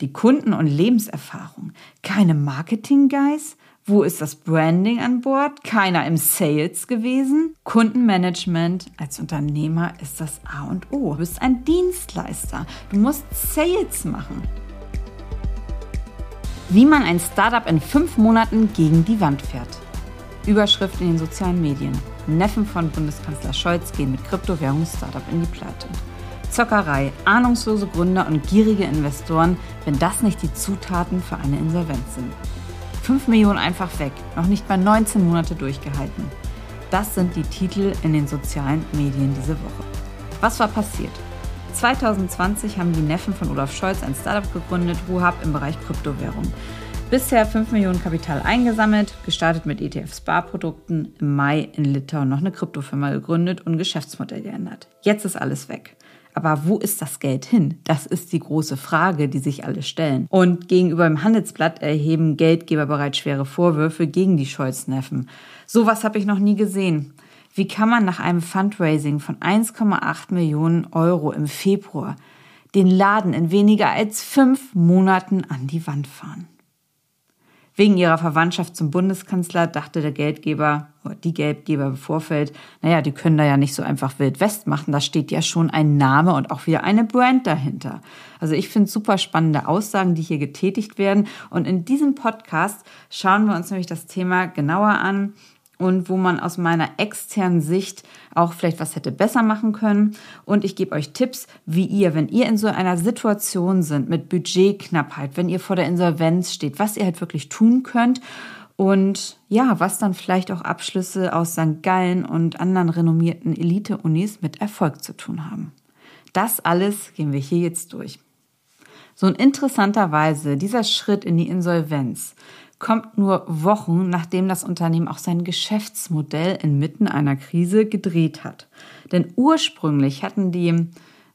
Die Kunden- und Lebenserfahrung. Keine Marketing-Guys? Wo ist das Branding an Bord? Keiner im Sales gewesen? Kundenmanagement als Unternehmer ist das A und O. Du bist ein Dienstleister. Du musst Sales machen. Wie man ein Startup in fünf Monaten gegen die Wand fährt. Überschrift in den sozialen Medien. Neffen von Bundeskanzler Scholz gehen mit Kryptowährungs-Startup in die Pleite. Zockerei, ahnungslose Gründer und gierige Investoren, wenn das nicht die Zutaten für eine Insolvenz sind. 5 Millionen einfach weg, noch nicht mal 19 Monate durchgehalten. Das sind die Titel in den sozialen Medien diese Woche. Was war passiert? 2020 haben die Neffen von Olaf Scholz ein Startup gegründet, Ruhab im Bereich Kryptowährung. Bisher 5 Millionen Kapital eingesammelt, gestartet mit ETF-Sparprodukten, im Mai in Litauen noch eine Kryptofirma gegründet und Geschäftsmodell geändert. Jetzt ist alles weg. Aber wo ist das Geld hin? Das ist die große Frage, die sich alle stellen. Und gegenüber dem Handelsblatt erheben Geldgeber bereits schwere Vorwürfe gegen die Scholz-Neffen. Sowas habe ich noch nie gesehen. Wie kann man nach einem Fundraising von 1,8 Millionen Euro im Februar den Laden in weniger als fünf Monaten an die Wand fahren? Wegen ihrer Verwandtschaft zum Bundeskanzler dachte der Geldgeber, die Geldgeber im Vorfeld, naja, die können da ja nicht so einfach Wild West machen, da steht ja schon ein Name und auch wieder eine Brand dahinter. Also ich finde super spannende Aussagen, die hier getätigt werden. Und in diesem Podcast schauen wir uns nämlich das Thema genauer an und wo man aus meiner externen Sicht auch vielleicht was hätte besser machen können. Und ich gebe euch Tipps, wie ihr, wenn ihr in so einer Situation sind mit Budgetknappheit, wenn ihr vor der Insolvenz steht, was ihr halt wirklich tun könnt und ja, was dann vielleicht auch Abschlüsse aus St. Gallen und anderen renommierten Elite-Unis mit Erfolg zu tun haben. Das alles gehen wir hier jetzt durch. So ein interessanterweise dieser Schritt in die Insolvenz kommt nur Wochen, nachdem das Unternehmen auch sein Geschäftsmodell inmitten einer Krise gedreht hat. Denn ursprünglich hatten die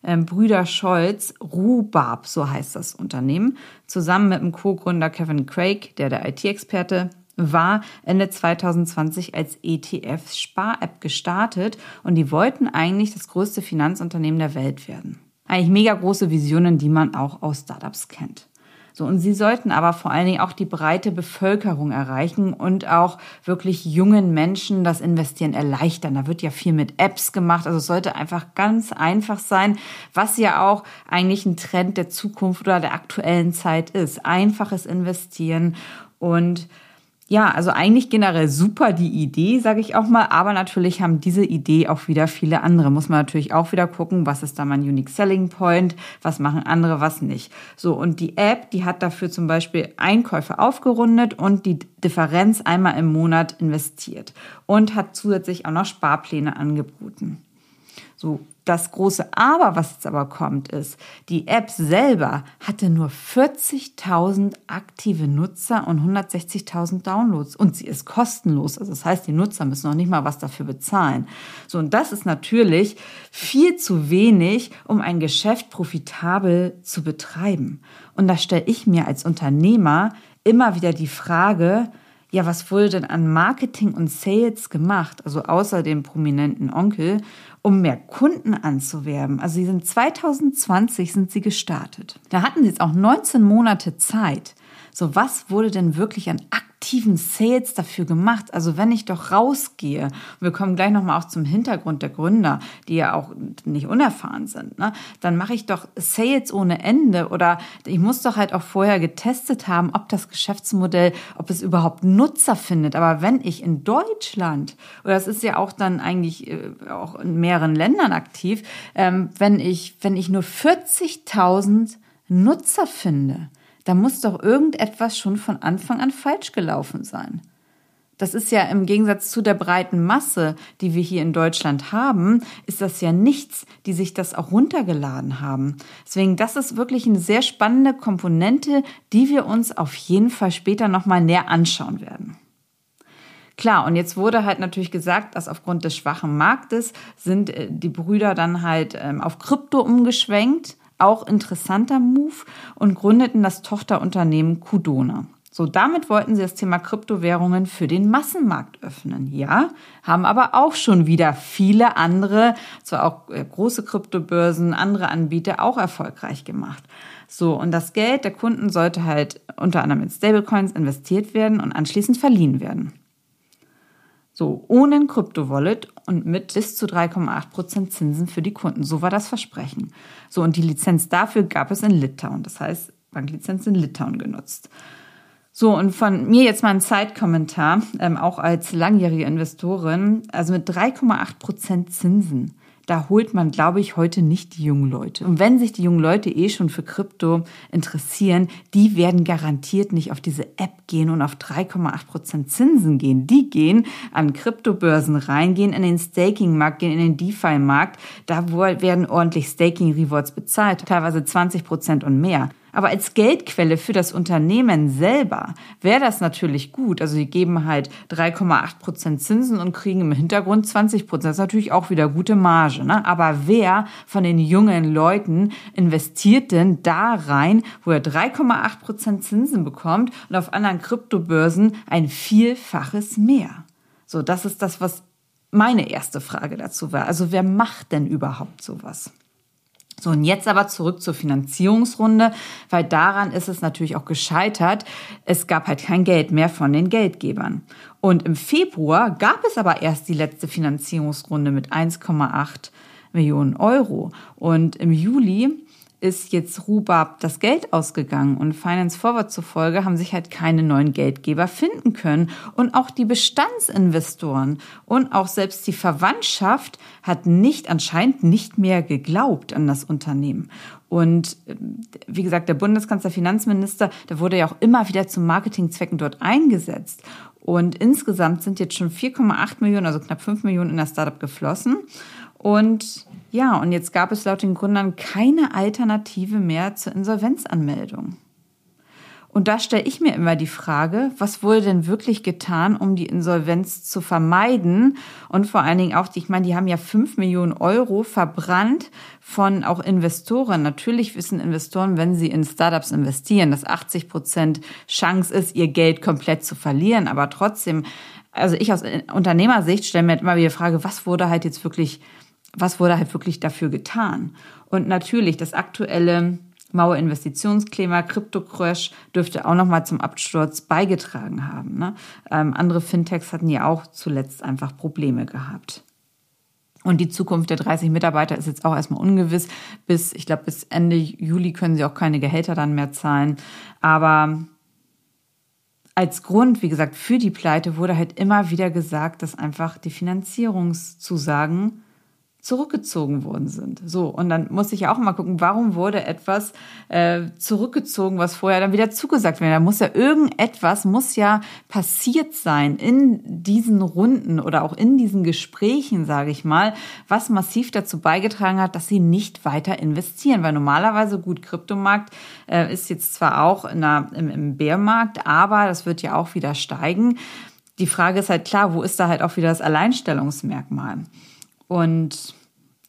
ähm, Brüder Scholz, Rubab, so heißt das Unternehmen, zusammen mit dem Co-Gründer Kevin Craig, der der IT-Experte war, Ende 2020 als ETF-Spar-App gestartet und die wollten eigentlich das größte Finanzunternehmen der Welt werden. Eigentlich mega große Visionen, die man auch aus Startups kennt. So, und sie sollten aber vor allen Dingen auch die breite Bevölkerung erreichen und auch wirklich jungen Menschen das Investieren erleichtern. Da wird ja viel mit Apps gemacht. Also es sollte einfach ganz einfach sein, was ja auch eigentlich ein Trend der Zukunft oder der aktuellen Zeit ist. Einfaches Investieren und ja, also eigentlich generell super die Idee, sage ich auch mal, aber natürlich haben diese Idee auch wieder viele andere. Muss man natürlich auch wieder gucken, was ist da mein Unique Selling Point, was machen andere, was nicht. So, und die App, die hat dafür zum Beispiel Einkäufe aufgerundet und die Differenz einmal im Monat investiert und hat zusätzlich auch noch Sparpläne angeboten. So, das große Aber, was jetzt aber kommt, ist, die App selber hatte nur 40.000 aktive Nutzer und 160.000 Downloads und sie ist kostenlos. Also das heißt, die Nutzer müssen noch nicht mal was dafür bezahlen. So, und das ist natürlich viel zu wenig, um ein Geschäft profitabel zu betreiben. Und da stelle ich mir als Unternehmer immer wieder die Frage, ja, was wurde denn an Marketing und Sales gemacht, also außer dem prominenten Onkel, um mehr Kunden anzuwerben. Also sie sind 2020 sind sie gestartet. Da hatten sie jetzt auch 19 Monate Zeit. So, was wurde denn wirklich an aktiven Sales dafür gemacht? Also, wenn ich doch rausgehe, wir kommen gleich nochmal auch zum Hintergrund der Gründer, die ja auch nicht unerfahren sind, ne? dann mache ich doch Sales ohne Ende oder ich muss doch halt auch vorher getestet haben, ob das Geschäftsmodell, ob es überhaupt Nutzer findet. Aber wenn ich in Deutschland, oder es ist ja auch dann eigentlich äh, auch in mehreren Ländern aktiv, ähm, wenn ich, wenn ich nur 40.000 Nutzer finde, da muss doch irgendetwas schon von Anfang an falsch gelaufen sein. Das ist ja im Gegensatz zu der breiten Masse, die wir hier in Deutschland haben, ist das ja nichts, die sich das auch runtergeladen haben. Deswegen, das ist wirklich eine sehr spannende Komponente, die wir uns auf jeden Fall später nochmal näher anschauen werden. Klar, und jetzt wurde halt natürlich gesagt, dass aufgrund des schwachen Marktes sind äh, die Brüder dann halt ähm, auf Krypto umgeschwenkt auch interessanter Move und gründeten das Tochterunternehmen Kudona. So, damit wollten sie das Thema Kryptowährungen für den Massenmarkt öffnen. Ja, haben aber auch schon wieder viele andere, zwar auch äh, große Kryptobörsen, andere Anbieter auch erfolgreich gemacht. So, und das Geld der Kunden sollte halt unter anderem in Stablecoins investiert werden und anschließend verliehen werden. So, ohne ein Krypto-Wallet und mit bis zu 3,8% Zinsen für die Kunden. So war das Versprechen. So, und die Lizenz dafür gab es in Litauen. Das heißt, Banklizenz in Litauen genutzt. So, und von mir jetzt mal ein Zeitkommentar, ähm, auch als langjährige Investorin. Also mit 3,8 Prozent Zinsen da holt man, glaube ich, heute nicht die jungen Leute. Und wenn sich die jungen Leute eh schon für Krypto interessieren, die werden garantiert nicht auf diese App gehen und auf 3,8 Prozent Zinsen gehen. Die gehen an Kryptobörsen rein, gehen in den Staking-Markt, gehen in den DeFi-Markt. Da werden ordentlich Staking-Rewards bezahlt, teilweise 20 Prozent und mehr. Aber als Geldquelle für das Unternehmen selber wäre das natürlich gut. Also sie geben halt 3,8 Prozent Zinsen und kriegen im Hintergrund 20 Prozent. Das ist natürlich auch wieder gute Marge. Ne? Aber wer von den jungen Leuten investiert denn da rein, wo er 3,8 Prozent Zinsen bekommt und auf anderen Kryptobörsen ein Vielfaches mehr? So, das ist das, was meine erste Frage dazu war. Also wer macht denn überhaupt sowas? So, und jetzt aber zurück zur Finanzierungsrunde, weil daran ist es natürlich auch gescheitert. Es gab halt kein Geld mehr von den Geldgebern. Und im Februar gab es aber erst die letzte Finanzierungsrunde mit 1,8 Millionen Euro. Und im Juli ist jetzt Rubab das Geld ausgegangen und Finance Forward zufolge haben sich halt keine neuen Geldgeber finden können und auch die Bestandsinvestoren und auch selbst die Verwandtschaft hat nicht anscheinend nicht mehr geglaubt an das Unternehmen. Und äh, wie gesagt, der Bundeskanzler Finanzminister, der wurde ja auch immer wieder zu Marketingzwecken dort eingesetzt. Und insgesamt sind jetzt schon 4,8 Millionen, also knapp 5 Millionen in das Startup geflossen. Und ja, und jetzt gab es laut den Gründern keine Alternative mehr zur Insolvenzanmeldung. Und da stelle ich mir immer die Frage, was wurde denn wirklich getan, um die Insolvenz zu vermeiden? Und vor allen Dingen auch, ich meine, die haben ja fünf Millionen Euro verbrannt von auch Investoren. Natürlich wissen Investoren, wenn sie in Startups investieren, dass 80 Prozent Chance ist, ihr Geld komplett zu verlieren. Aber trotzdem, also ich aus Unternehmersicht stelle mir immer wieder die Frage, was wurde halt jetzt wirklich was wurde halt wirklich dafür getan? Und natürlich das aktuelle Mauerinvestitionsklima, Crypto-Crash dürfte auch nochmal zum Absturz beigetragen haben. Ne? Ähm, andere Fintechs hatten ja auch zuletzt einfach Probleme gehabt. Und die Zukunft der 30 Mitarbeiter ist jetzt auch erstmal ungewiss. Bis, ich glaube, bis Ende Juli können sie auch keine Gehälter dann mehr zahlen. Aber als Grund, wie gesagt, für die Pleite wurde halt immer wieder gesagt, dass einfach die Finanzierungszusagen zurückgezogen worden sind. So, und dann muss ich ja auch mal gucken, warum wurde etwas äh, zurückgezogen, was vorher dann wieder zugesagt wurde. Da muss ja irgendetwas, muss ja passiert sein in diesen Runden oder auch in diesen Gesprächen, sage ich mal, was massiv dazu beigetragen hat, dass sie nicht weiter investieren. Weil normalerweise, gut, Kryptomarkt äh, ist jetzt zwar auch in einer, im, im Bärmarkt, aber das wird ja auch wieder steigen. Die Frage ist halt klar, wo ist da halt auch wieder das Alleinstellungsmerkmal? Und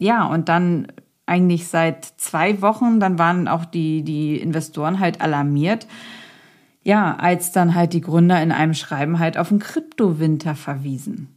ja, und dann eigentlich seit zwei Wochen, dann waren auch die, die Investoren halt alarmiert. Ja, als dann halt die Gründer in einem Schreiben halt auf den Kryptowinter verwiesen.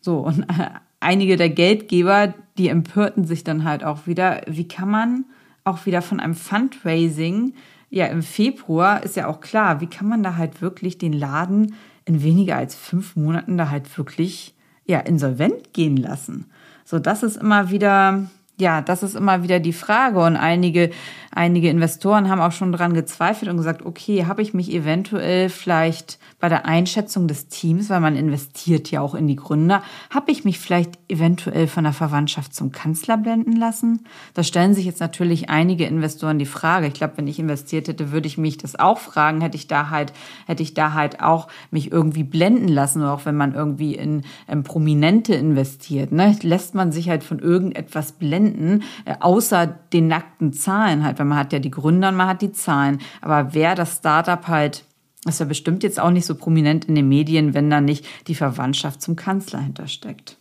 So, und einige der Geldgeber, die empörten sich dann halt auch wieder, wie kann man auch wieder von einem Fundraising, ja, im Februar ist ja auch klar, wie kann man da halt wirklich den Laden in weniger als fünf Monaten da halt wirklich, ja, insolvent gehen lassen? So, das ist immer wieder, ja, das ist immer wieder die Frage. Und einige, einige Investoren haben auch schon dran gezweifelt und gesagt, okay, habe ich mich eventuell vielleicht bei der Einschätzung des Teams, weil man investiert ja auch in die Gründer, habe ich mich vielleicht eventuell von der Verwandtschaft zum Kanzler blenden lassen? Da stellen sich jetzt natürlich einige Investoren die Frage. Ich glaube, wenn ich investiert hätte, würde ich mich das auch fragen. Hätte ich da halt, hätte ich da halt auch mich irgendwie blenden lassen auch wenn man irgendwie in, in Prominente investiert, ne? lässt man sich halt von irgendetwas blenden, äh, außer den nackten Zahlen halt, weil man hat ja die Gründer und man hat die Zahlen. Aber wer das Startup halt das ist ja bestimmt jetzt auch nicht so prominent in den Medien, wenn da nicht die Verwandtschaft zum Kanzler hintersteckt.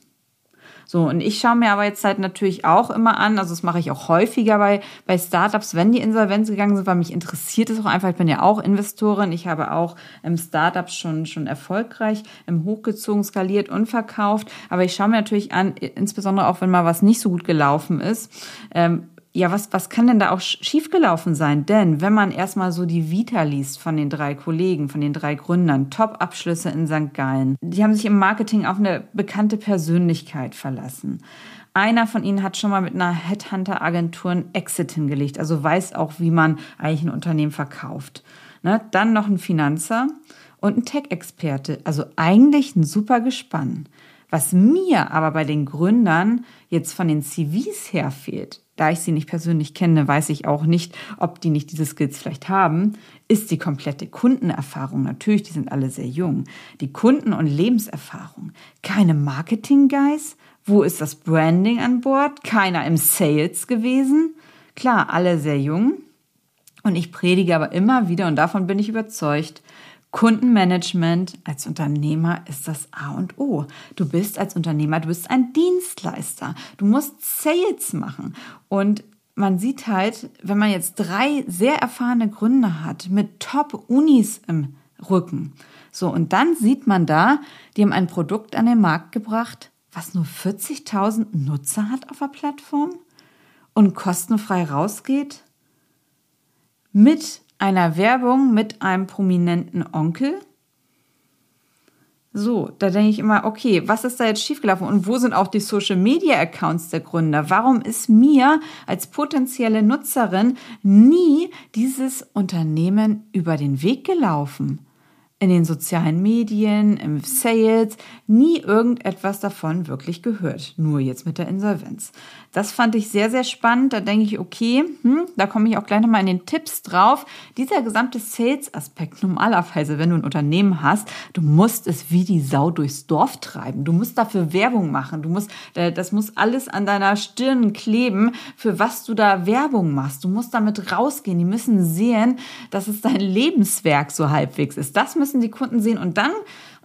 So, und ich schaue mir aber jetzt halt natürlich auch immer an, also das mache ich auch häufiger bei, bei Startups, wenn die Insolvenz gegangen sind, weil mich interessiert es auch einfach. Ich bin ja auch Investorin. Ich habe auch im Startups schon, schon erfolgreich im hochgezogen, skaliert und verkauft. Aber ich schaue mir natürlich an, insbesondere auch wenn mal was nicht so gut gelaufen ist, ähm, ja, was, was kann denn da auch schiefgelaufen sein? Denn wenn man erstmal so die Vita liest von den drei Kollegen, von den drei Gründern, Top-Abschlüsse in St. Gallen, die haben sich im Marketing auf eine bekannte Persönlichkeit verlassen. Einer von ihnen hat schon mal mit einer Headhunter-Agentur ein Exit hingelegt, also weiß auch, wie man eigentlich ein Unternehmen verkauft. Ne? Dann noch ein Finanzer und ein Tech-Experte, also eigentlich ein super Gespann. Was mir aber bei den Gründern jetzt von den CVs her fehlt, da ich sie nicht persönlich kenne, weiß ich auch nicht, ob die nicht diese Skills vielleicht haben, ist die komplette Kundenerfahrung. Natürlich, die sind alle sehr jung. Die Kunden- und Lebenserfahrung. Keine Marketing-Guys? Wo ist das Branding an Bord? Keiner im Sales gewesen? Klar, alle sehr jung. Und ich predige aber immer wieder, und davon bin ich überzeugt, Kundenmanagement als Unternehmer ist das A und O. Du bist als Unternehmer, du bist ein Dienstleister. Du musst Sales machen. Und man sieht halt, wenn man jetzt drei sehr erfahrene Gründer hat mit Top-Unis im Rücken. So, und dann sieht man da, die haben ein Produkt an den Markt gebracht, was nur 40.000 Nutzer hat auf der Plattform und kostenfrei rausgeht. Mit einer Werbung mit einem prominenten Onkel. So, da denke ich immer, okay, was ist da jetzt schiefgelaufen und wo sind auch die Social Media Accounts der Gründer? Warum ist mir als potenzielle Nutzerin nie dieses Unternehmen über den Weg gelaufen? In den sozialen Medien, im Sales, nie irgendetwas davon wirklich gehört. Nur jetzt mit der Insolvenz. Das fand ich sehr, sehr spannend. Da denke ich, okay, hm, da komme ich auch gleich nochmal in den Tipps drauf. Dieser gesamte Sales-Aspekt, normalerweise, wenn du ein Unternehmen hast, du musst es wie die Sau durchs Dorf treiben. Du musst dafür Werbung machen. Du musst, äh, das muss alles an deiner Stirn kleben, für was du da Werbung machst. Du musst damit rausgehen. Die müssen sehen, dass es dein Lebenswerk so halbwegs ist. Das müssen die Kunden sehen und dann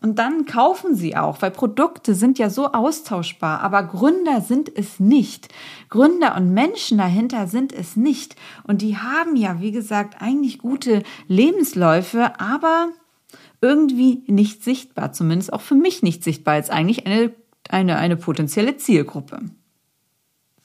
und dann kaufen sie auch, weil Produkte sind ja so austauschbar, aber Gründer sind es nicht. Gründer und Menschen dahinter sind es nicht. Und die haben ja, wie gesagt, eigentlich gute Lebensläufe, aber irgendwie nicht sichtbar, zumindest auch für mich nicht sichtbar, als eigentlich eine, eine, eine potenzielle Zielgruppe.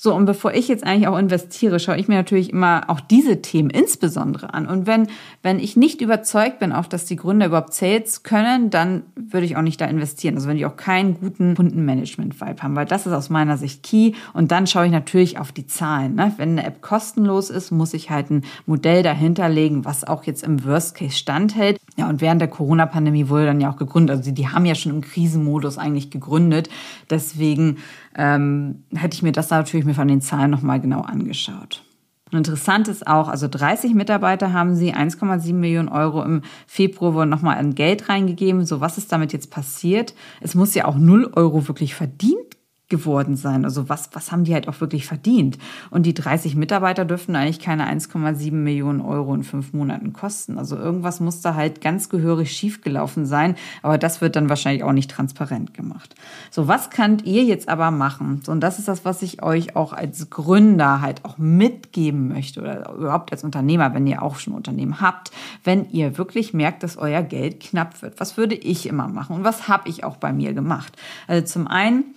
So, und bevor ich jetzt eigentlich auch investiere, schaue ich mir natürlich immer auch diese Themen insbesondere an. Und wenn, wenn ich nicht überzeugt bin, auch dass die Gründer überhaupt Sales können, dann würde ich auch nicht da investieren. Also wenn die auch keinen guten Kundenmanagement-Vibe haben, weil das ist aus meiner Sicht key. Und dann schaue ich natürlich auf die Zahlen. Ne? Wenn eine App kostenlos ist, muss ich halt ein Modell dahinterlegen, was auch jetzt im Worst Case standhält. Ja, und während der Corona-Pandemie wurde dann ja auch gegründet. Also die haben ja schon im Krisenmodus eigentlich gegründet. Deswegen ähm, hätte ich mir das natürlich mir von den Zahlen nochmal genau angeschaut. Und interessant ist auch, also 30 Mitarbeiter haben sie, 1,7 Millionen Euro im Februar wurden nochmal an Geld reingegeben. So, was ist damit jetzt passiert? Es muss ja auch 0 Euro wirklich verdient geworden sein. Also was, was haben die halt auch wirklich verdient? Und die 30 Mitarbeiter dürften eigentlich keine 1,7 Millionen Euro in fünf Monaten kosten. Also irgendwas muss da halt ganz gehörig schiefgelaufen sein. Aber das wird dann wahrscheinlich auch nicht transparent gemacht. So, was könnt ihr jetzt aber machen? Und das ist das, was ich euch auch als Gründer halt auch mitgeben möchte oder überhaupt als Unternehmer, wenn ihr auch schon Unternehmen habt, wenn ihr wirklich merkt, dass euer Geld knapp wird. Was würde ich immer machen? Und was habe ich auch bei mir gemacht? Also zum einen,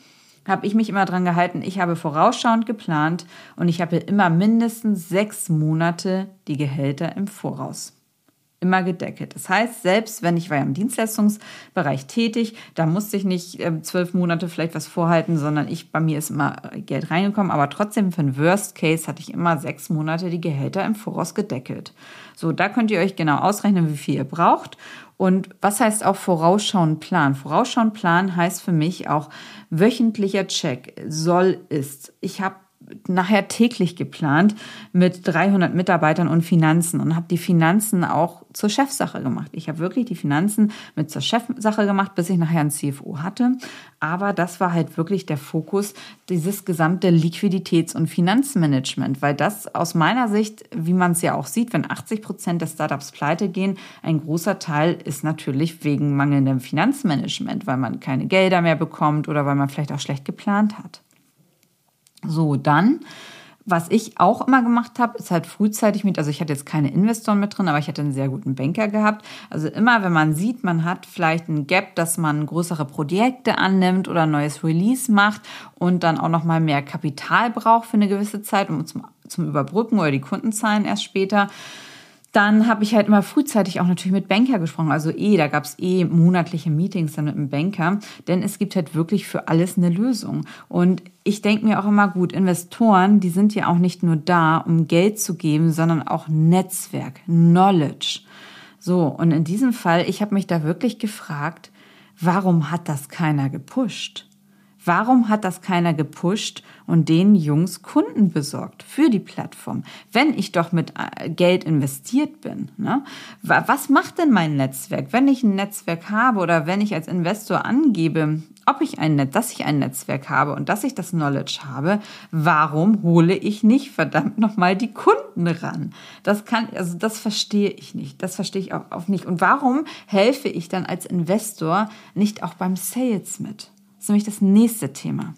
habe ich mich immer dran gehalten, ich habe vorausschauend geplant und ich habe immer mindestens sechs Monate die Gehälter im Voraus. Immer gedeckelt. Das heißt, selbst wenn ich war ja im Dienstleistungsbereich tätig, da musste ich nicht äh, zwölf Monate vielleicht was vorhalten, sondern ich, bei mir ist immer Geld reingekommen, aber trotzdem für den Worst Case hatte ich immer sechs Monate die Gehälter im Voraus gedeckelt. So, da könnt ihr euch genau ausrechnen, wie viel ihr braucht und was heißt auch vorausschauen Plan? Vorausschauen Plan heißt für mich auch wöchentlicher Check. Soll ist. Ich habe nachher täglich geplant mit 300 Mitarbeitern und Finanzen und habe die Finanzen auch zur Chefsache gemacht. Ich habe wirklich die Finanzen mit zur Chefsache gemacht, bis ich nachher ein CFO hatte. Aber das war halt wirklich der Fokus, dieses gesamte Liquiditäts- und Finanzmanagement, weil das aus meiner Sicht, wie man es ja auch sieht, wenn 80 Prozent der Startups pleite gehen, ein großer Teil ist natürlich wegen mangelndem Finanzmanagement, weil man keine Gelder mehr bekommt oder weil man vielleicht auch schlecht geplant hat. So, dann was ich auch immer gemacht habe, ist halt frühzeitig mit, also ich hatte jetzt keine Investoren mit drin, aber ich hatte einen sehr guten Banker gehabt. Also immer, wenn man sieht, man hat vielleicht ein Gap, dass man größere Projekte annimmt oder ein neues Release macht und dann auch nochmal mehr Kapital braucht für eine gewisse Zeit, um zum, zum Überbrücken oder die Kunden zahlen erst später, dann habe ich halt immer frühzeitig auch natürlich mit Banker gesprochen. Also eh, da gab es eh monatliche Meetings dann mit dem Banker, denn es gibt halt wirklich für alles eine Lösung. Und ich denke mir auch immer gut, Investoren, die sind ja auch nicht nur da, um Geld zu geben, sondern auch Netzwerk, Knowledge. So, und in diesem Fall, ich habe mich da wirklich gefragt, warum hat das keiner gepusht? Warum hat das keiner gepusht und den Jungs Kunden besorgt für die Plattform? Wenn ich doch mit äh, Geld investiert bin. Ne? Was macht denn mein Netzwerk? Wenn ich ein Netzwerk habe oder wenn ich als Investor angebe, ob ich ein Netz, dass ich ein Netzwerk habe und dass ich das Knowledge habe, warum hole ich nicht verdammt nochmal die Kunden ran? Das kann, also das verstehe ich nicht. Das verstehe ich auch, auch nicht. Und warum helfe ich dann als Investor nicht auch beim Sales mit? Ist nämlich das nächste Thema.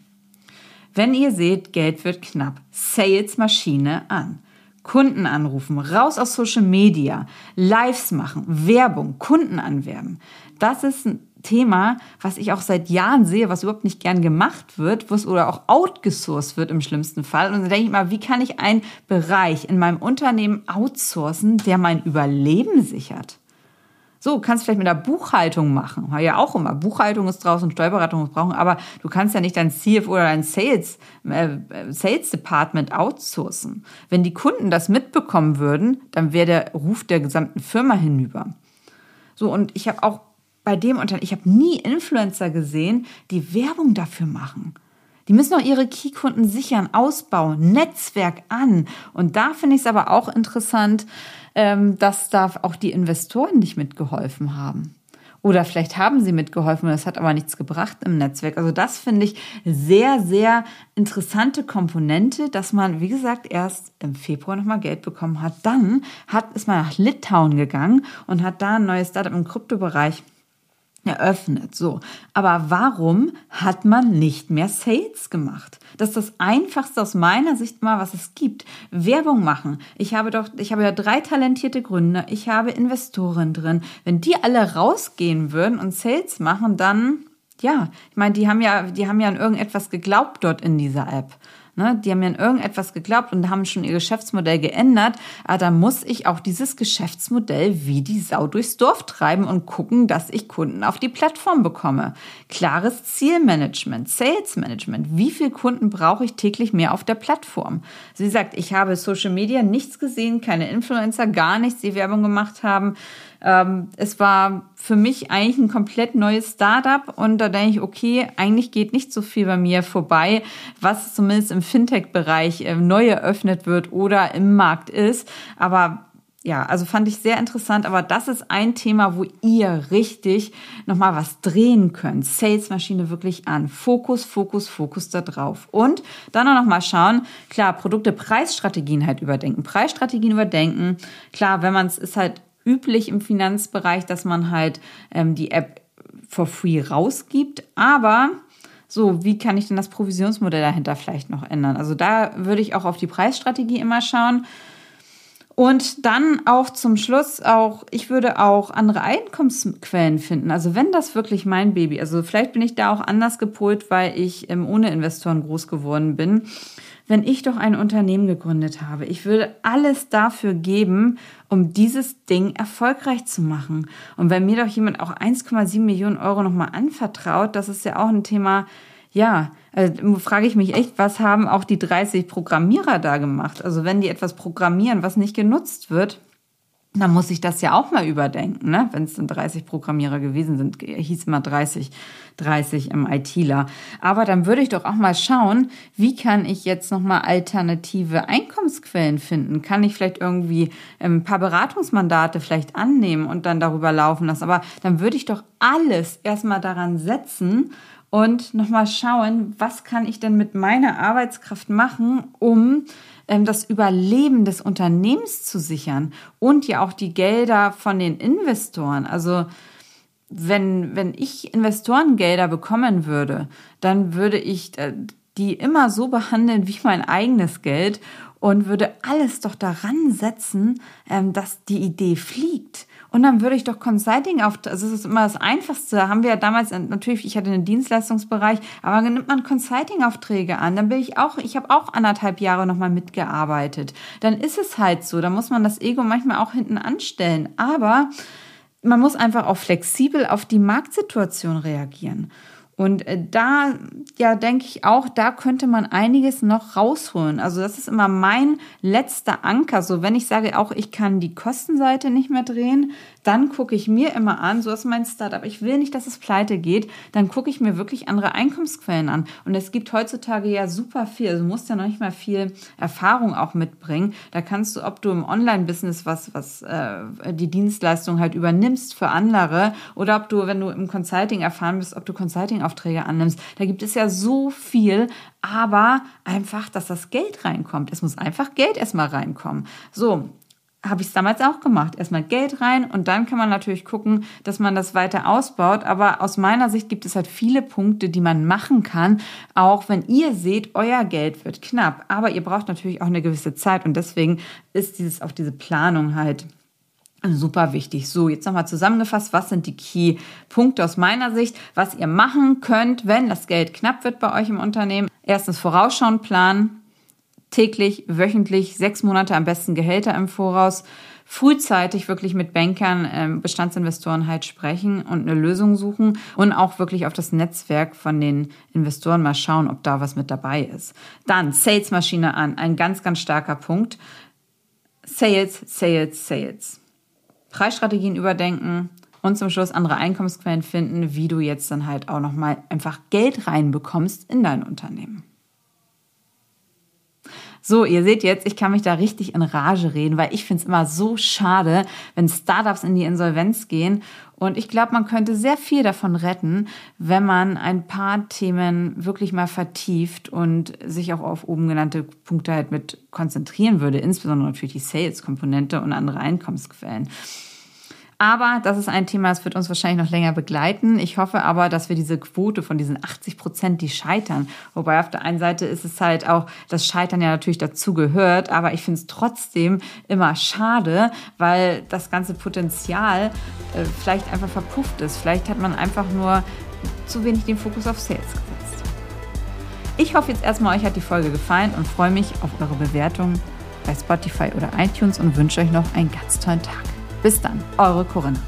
Wenn ihr seht, Geld wird knapp, Sales-Maschine an. Kunden anrufen, raus aus Social Media, Lives machen, Werbung, Kunden anwerben. Das ist ein Thema, was ich auch seit Jahren sehe, was überhaupt nicht gern gemacht wird, wo es oder auch outgesourced wird im schlimmsten Fall. Und dann denke ich mal, wie kann ich einen Bereich in meinem Unternehmen outsourcen, der mein Überleben sichert? So, kannst vielleicht mit der Buchhaltung machen. Ja, auch immer. Buchhaltung ist draußen, Steuerberatung ist brauchen, aber du kannst ja nicht dein CFO oder dein Sales, äh, Sales Department outsourcen. Wenn die Kunden das mitbekommen würden, dann wäre der Ruf der gesamten Firma hinüber. So, und ich habe auch bei dem Unternehmen, ich habe nie Influencer gesehen, die Werbung dafür machen. Die müssen auch ihre Key-Kunden sichern, ausbauen, Netzwerk an. Und da finde ich es aber auch interessant, ähm, dass da auch die Investoren nicht mitgeholfen haben. Oder vielleicht haben sie mitgeholfen, das hat aber nichts gebracht im Netzwerk. Also das finde ich sehr, sehr interessante Komponente, dass man, wie gesagt, erst im Februar nochmal Geld bekommen hat. Dann hat, ist man nach Litauen gegangen und hat da ein neues Startup im Kryptobereich eröffnet. So. Aber warum hat man nicht mehr Sales gemacht? Das ist das einfachste aus meiner Sicht mal, was es gibt. Werbung machen. Ich habe doch, ich habe ja drei talentierte Gründer. Ich habe Investoren drin. Wenn die alle rausgehen würden und Sales machen, dann, ja, ich meine, die haben ja, die haben ja an irgendetwas geglaubt dort in dieser App. Ne? Die haben ja an irgendetwas geglaubt und haben schon ihr Geschäftsmodell geändert. Aber ah, da muss ich auch dieses Geschäftsmodell wie die Sau durchs Dorf treiben und gucken, dass ich Kunden auf die Plattform bekomme. Klares Zielmanagement, Sales Management. Wie viele Kunden brauche ich täglich mehr auf der Plattform? Sie sagt, ich habe Social Media nichts gesehen, keine Influencer, gar nichts, die Werbung gemacht haben. Ähm, es war für mich eigentlich ein komplett neues Startup und da denke ich, okay, eigentlich geht nicht so viel bei mir vorbei, was zumindest im Fintech-Bereich äh, neu eröffnet wird oder im Markt ist. Aber ja, also fand ich sehr interessant, aber das ist ein Thema, wo ihr richtig nochmal was drehen könnt. Salesmaschine wirklich an. Fokus, Fokus, Fokus da drauf. Und dann auch nochmal schauen, klar, Produkte, Preisstrategien halt überdenken. Preisstrategien überdenken. Klar, wenn man es ist halt üblich im Finanzbereich, dass man halt ähm, die App for free rausgibt. Aber so, wie kann ich denn das Provisionsmodell dahinter vielleicht noch ändern? Also da würde ich auch auf die Preisstrategie immer schauen. Und dann auch zum Schluss auch, ich würde auch andere Einkommensquellen finden. Also wenn das wirklich mein Baby, also vielleicht bin ich da auch anders gepolt, weil ich ähm, ohne Investoren groß geworden bin wenn ich doch ein Unternehmen gegründet habe. Ich würde alles dafür geben, um dieses Ding erfolgreich zu machen. Und wenn mir doch jemand auch 1,7 Millionen Euro nochmal anvertraut, das ist ja auch ein Thema, ja, also frage ich mich echt, was haben auch die 30 Programmierer da gemacht? Also wenn die etwas programmieren, was nicht genutzt wird, dann muss ich das ja auch mal überdenken, ne? wenn es dann 30 Programmierer gewesen sind, hieß immer 30, 30 im ITler. Aber dann würde ich doch auch mal schauen, wie kann ich jetzt nochmal alternative Einkommensquellen finden? Kann ich vielleicht irgendwie ein paar Beratungsmandate vielleicht annehmen und dann darüber laufen lassen? Aber dann würde ich doch alles erstmal daran setzen und nochmal schauen, was kann ich denn mit meiner Arbeitskraft machen, um ähm, das Überleben des Unternehmens zu sichern und ja auch die Gelder von den Investoren. Also wenn, wenn ich Investorengelder bekommen würde, dann würde ich äh, die immer so behandeln wie mein eigenes Geld und würde alles doch daran setzen, ähm, dass die Idee fliegt. Und dann würde ich doch Consulting auf, also das ist immer das Einfachste. Haben wir ja damals, natürlich, ich hatte einen Dienstleistungsbereich, aber nimmt man Consulting-Aufträge an. Dann bin ich auch, ich habe auch anderthalb Jahre nochmal mitgearbeitet. Dann ist es halt so. Da muss man das Ego manchmal auch hinten anstellen. Aber man muss einfach auch flexibel auf die Marktsituation reagieren. Und äh, da, ja, denke ich auch, da könnte man einiges noch rausholen. Also das ist immer mein letzter Anker. So, wenn ich sage, auch ich kann die Kostenseite nicht mehr drehen, dann gucke ich mir immer an, so ist mein Startup, ich will nicht, dass es pleite geht, dann gucke ich mir wirklich andere Einkommensquellen an. Und es gibt heutzutage ja super viel, also du musst ja noch nicht mal viel Erfahrung auch mitbringen. Da kannst du, ob du im Online-Business was, was äh, die Dienstleistung halt übernimmst für andere oder ob du, wenn du im Consulting erfahren bist, ob du Consulting-Aufträge annimmst. Da gibt es ja so viel, aber einfach, dass das Geld reinkommt. Es muss einfach Geld erstmal reinkommen. So, habe ich es damals auch gemacht. Erstmal Geld rein und dann kann man natürlich gucken, dass man das weiter ausbaut. Aber aus meiner Sicht gibt es halt viele Punkte, die man machen kann, auch wenn ihr seht, euer Geld wird knapp. Aber ihr braucht natürlich auch eine gewisse Zeit und deswegen ist dieses auch diese Planung halt Super wichtig. So, jetzt nochmal zusammengefasst, was sind die Key-Punkte aus meiner Sicht, was ihr machen könnt, wenn das Geld knapp wird bei euch im Unternehmen. Erstens vorausschauen, planen, täglich, wöchentlich, sechs Monate am besten Gehälter im Voraus, frühzeitig wirklich mit Bankern, ähm, Bestandsinvestoren halt sprechen und eine Lösung suchen und auch wirklich auf das Netzwerk von den Investoren mal schauen, ob da was mit dabei ist. Dann Salesmaschine an, ein ganz, ganz starker Punkt. Sales, Sales, Sales. Preisstrategien überdenken, und zum Schluss andere Einkommensquellen finden, wie du jetzt dann halt auch nochmal einfach Geld reinbekommst in dein Unternehmen. So, ihr seht jetzt, ich kann mich da richtig in Rage reden, weil ich finde es immer so schade, wenn Startups in die Insolvenz gehen. Und ich glaube, man könnte sehr viel davon retten, wenn man ein paar Themen wirklich mal vertieft und sich auch auf oben genannte Punkte halt mit konzentrieren würde, insbesondere natürlich die Sales-Komponente und andere Einkommensquellen. Aber das ist ein Thema, das wird uns wahrscheinlich noch länger begleiten. Ich hoffe aber, dass wir diese Quote von diesen 80 Prozent, die scheitern, wobei auf der einen Seite ist es halt auch, das Scheitern ja natürlich dazu gehört, aber ich finde es trotzdem immer schade, weil das ganze Potenzial äh, vielleicht einfach verpufft ist. Vielleicht hat man einfach nur zu wenig den Fokus auf Sales gesetzt. Ich hoffe jetzt erstmal, euch hat die Folge gefallen und freue mich auf eure Bewertung bei Spotify oder iTunes und wünsche euch noch einen ganz tollen Tag. Bis dann, eure Corinna.